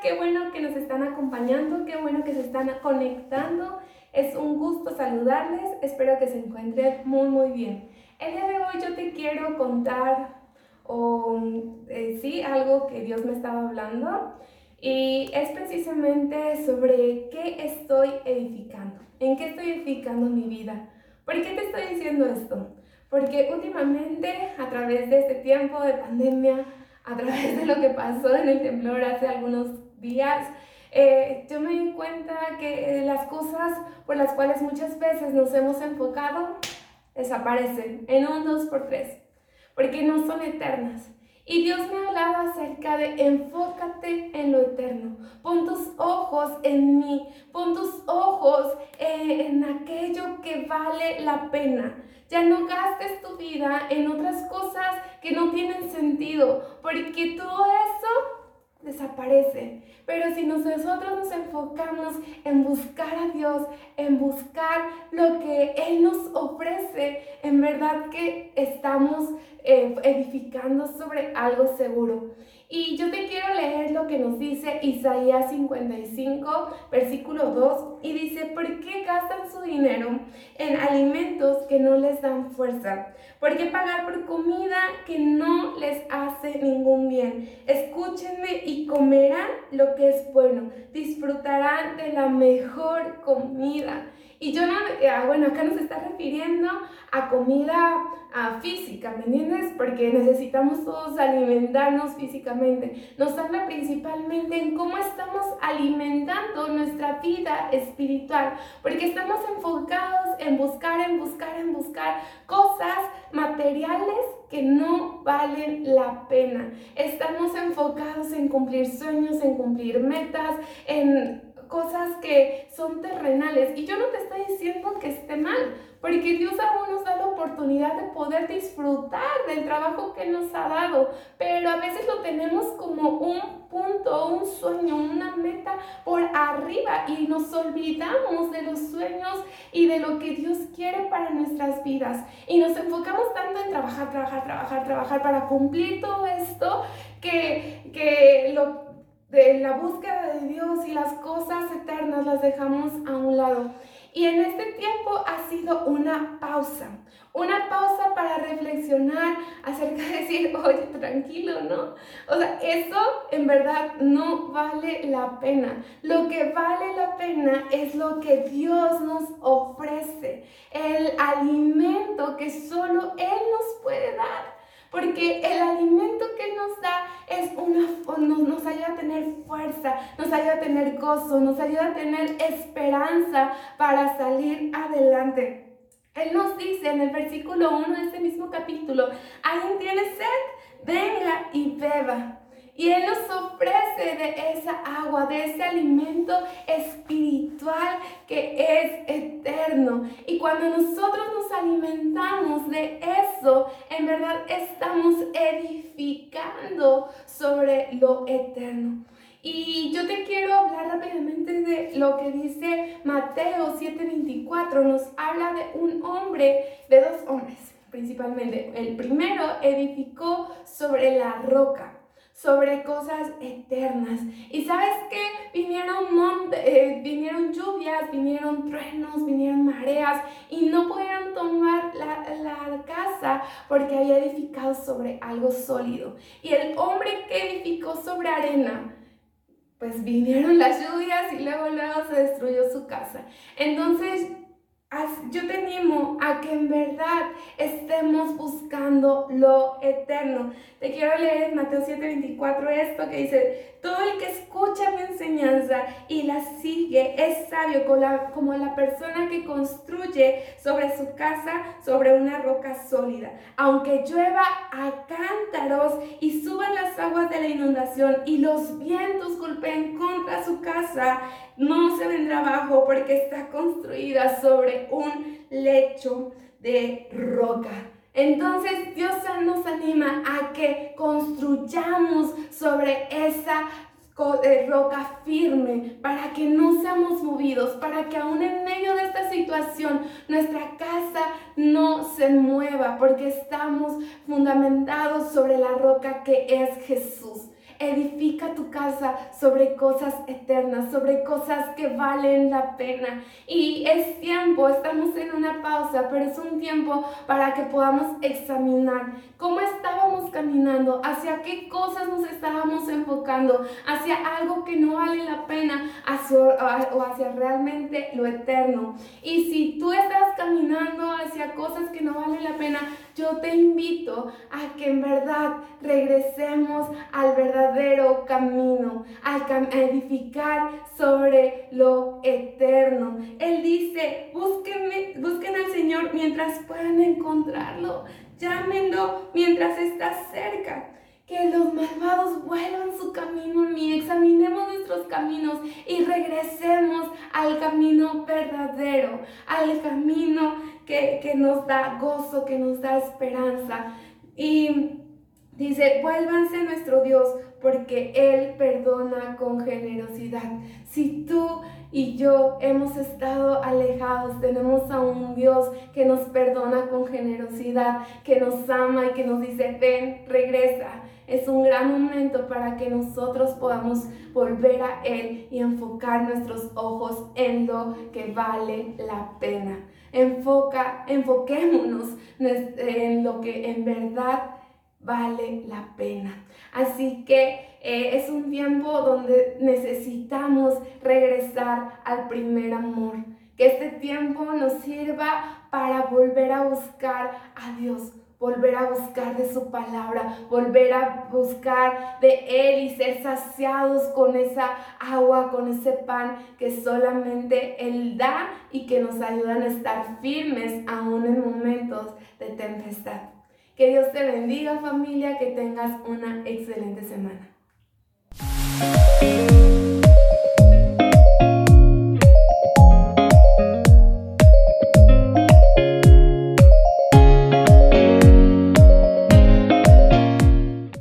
qué bueno que nos están acompañando, qué bueno que se están conectando. Es un gusto saludarles, espero que se encuentren muy muy bien. El día de hoy yo te quiero contar o eh, sí algo que Dios me estaba hablando y es precisamente sobre qué estoy edificando, en qué estoy edificando mi vida. ¿Por qué te estoy diciendo esto? Porque últimamente a través de este tiempo de pandemia a través de lo que pasó en el temblor hace algunos días, eh, yo me di cuenta que eh, las cosas por las cuales muchas veces nos hemos enfocado desaparecen en un dos por tres, porque no son eternas. Y Dios me hablaba acerca de enfócate en lo eterno, pon tus ojos en mí, pon tus ojos eh, en aquello que vale la pena. Ya no gastes tu vida en otras cosas que no tienen sentido, porque todo eso desaparece. Pero si nosotros nos enfocamos en buscar a Dios, en buscar lo que Él nos ofrece, en verdad que estamos eh, edificando sobre algo seguro. Y yo te quiero leer lo que nos dice Isaías 55, versículo 2, y dice, ¿por qué gastan su dinero en alimentos que no les dan fuerza? ¿Por qué pagar por comida que no les hace ningún bien? Escúchenme y comerán lo que es bueno, disfrutarán de la mejor comida. Y yo no, eh, ah, bueno, acá nos está refiriendo a comida física, ¿me entiendes? Porque necesitamos todos alimentarnos físicamente. Nos habla principalmente en cómo estamos alimentando nuestra vida espiritual, porque estamos enfocados en buscar, en buscar, en buscar cosas materiales que no valen la pena. Estamos enfocados en cumplir sueños, en cumplir metas, en cosas que son terrenales. Y yo no te estoy diciendo que esté mal, porque Dios aún nos da la oportunidad de poder disfrutar del trabajo que nos ha dado, pero a veces lo tenemos como un punto, un sueño, una meta por arriba y nos olvidamos de los sueños y de lo que Dios quiere para nuestras vidas. Y nos enfocamos tanto en trabajar, trabajar, trabajar, trabajar para cumplir todo esto que, que lo de la búsqueda de Dios y las cosas eternas las dejamos a un lado. Y en este tiempo ha sido una pausa, una pausa para reflexionar acerca de decir, oye, tranquilo, ¿no? O sea, eso en verdad no vale la pena. Lo que vale la pena es lo que Dios nos ofrece, el alimento que solo Él nos puede dar porque el alimento que nos da es una, nos, ayuda a tener fuerza, nos ayuda a tener gozo, nos ayuda a tener esperanza para salir adelante. Él nos dice en el versículo 1 de este mismo capítulo, ¿alguien tiene sed? Venga y beba. Y Él nos ofrece de esa agua, de ese alimento espiritual que es eterno. Y cuando nosotros nos alimentamos de eso, en verdad estamos edificando sobre lo eterno. Y yo te quiero hablar rápidamente de lo que dice Mateo 7:24. Nos habla de un hombre, de dos hombres principalmente. El primero edificó sobre la roca sobre cosas eternas. Y sabes que vinieron, eh, vinieron lluvias, vinieron truenos, vinieron mareas y no pudieron tomar la, la, casa porque había edificado sobre algo sólido. Y el hombre que edificó sobre arena, pues vinieron las lluvias y luego luego se destruyó su casa. Entonces yo te animo a que en verdad estemos buscando lo eterno. Te quiero leer en Mateo 7:24 esto que dice, todo el que escucha mi enseñanza y la sigue es sabio como la, como la persona que construye sobre su casa sobre una roca sólida. Aunque llueva a cántaros y suban las aguas de la inundación y los vientos golpeen contra su casa, no se vendrá abajo porque está construida sobre un lecho de roca. Entonces Dios nos anima a que construyamos sobre esa eh, roca firme para que no seamos movidos, para que aún en medio de esta situación nuestra casa no se mueva, porque estamos fundamentados sobre la roca que es Jesús. Edifica tu casa sobre cosas eternas, sobre cosas que valen la pena. Y es tiempo, estamos en una pausa, pero es un tiempo para que podamos examinar cómo estábamos caminando, hacia qué cosas nos estábamos enfocando, hacia algo que no vale la pena o hacia realmente lo eterno. Y si tú estás caminando hacia cosas que no valen la pena, yo te invito a que en verdad regresemos al verdadero camino, a edificar sobre lo eterno. Él dice, busquen al Señor mientras puedan encontrarlo. Llámenlo mientras está cerca. Que los malvados vuelvan su camino mí, examinemos nuestros caminos y regresemos al camino verdadero, al camino que, que nos da gozo, que nos da esperanza. Y Dice, vuélvanse nuestro Dios porque Él perdona con generosidad. Si tú y yo hemos estado alejados, tenemos a un Dios que nos perdona con generosidad, que nos ama y que nos dice, ven, regresa. Es un gran momento para que nosotros podamos volver a Él y enfocar nuestros ojos en lo que vale la pena. Enfoca, enfoquémonos en lo que en verdad vale la pena. Así que eh, es un tiempo donde necesitamos regresar al primer amor. Que este tiempo nos sirva para volver a buscar a Dios, volver a buscar de su palabra, volver a buscar de Él y ser saciados con esa agua, con ese pan que solamente Él da y que nos ayudan a estar firmes aún en momentos de tempestad. Que Dios te bendiga familia, que tengas una excelente semana.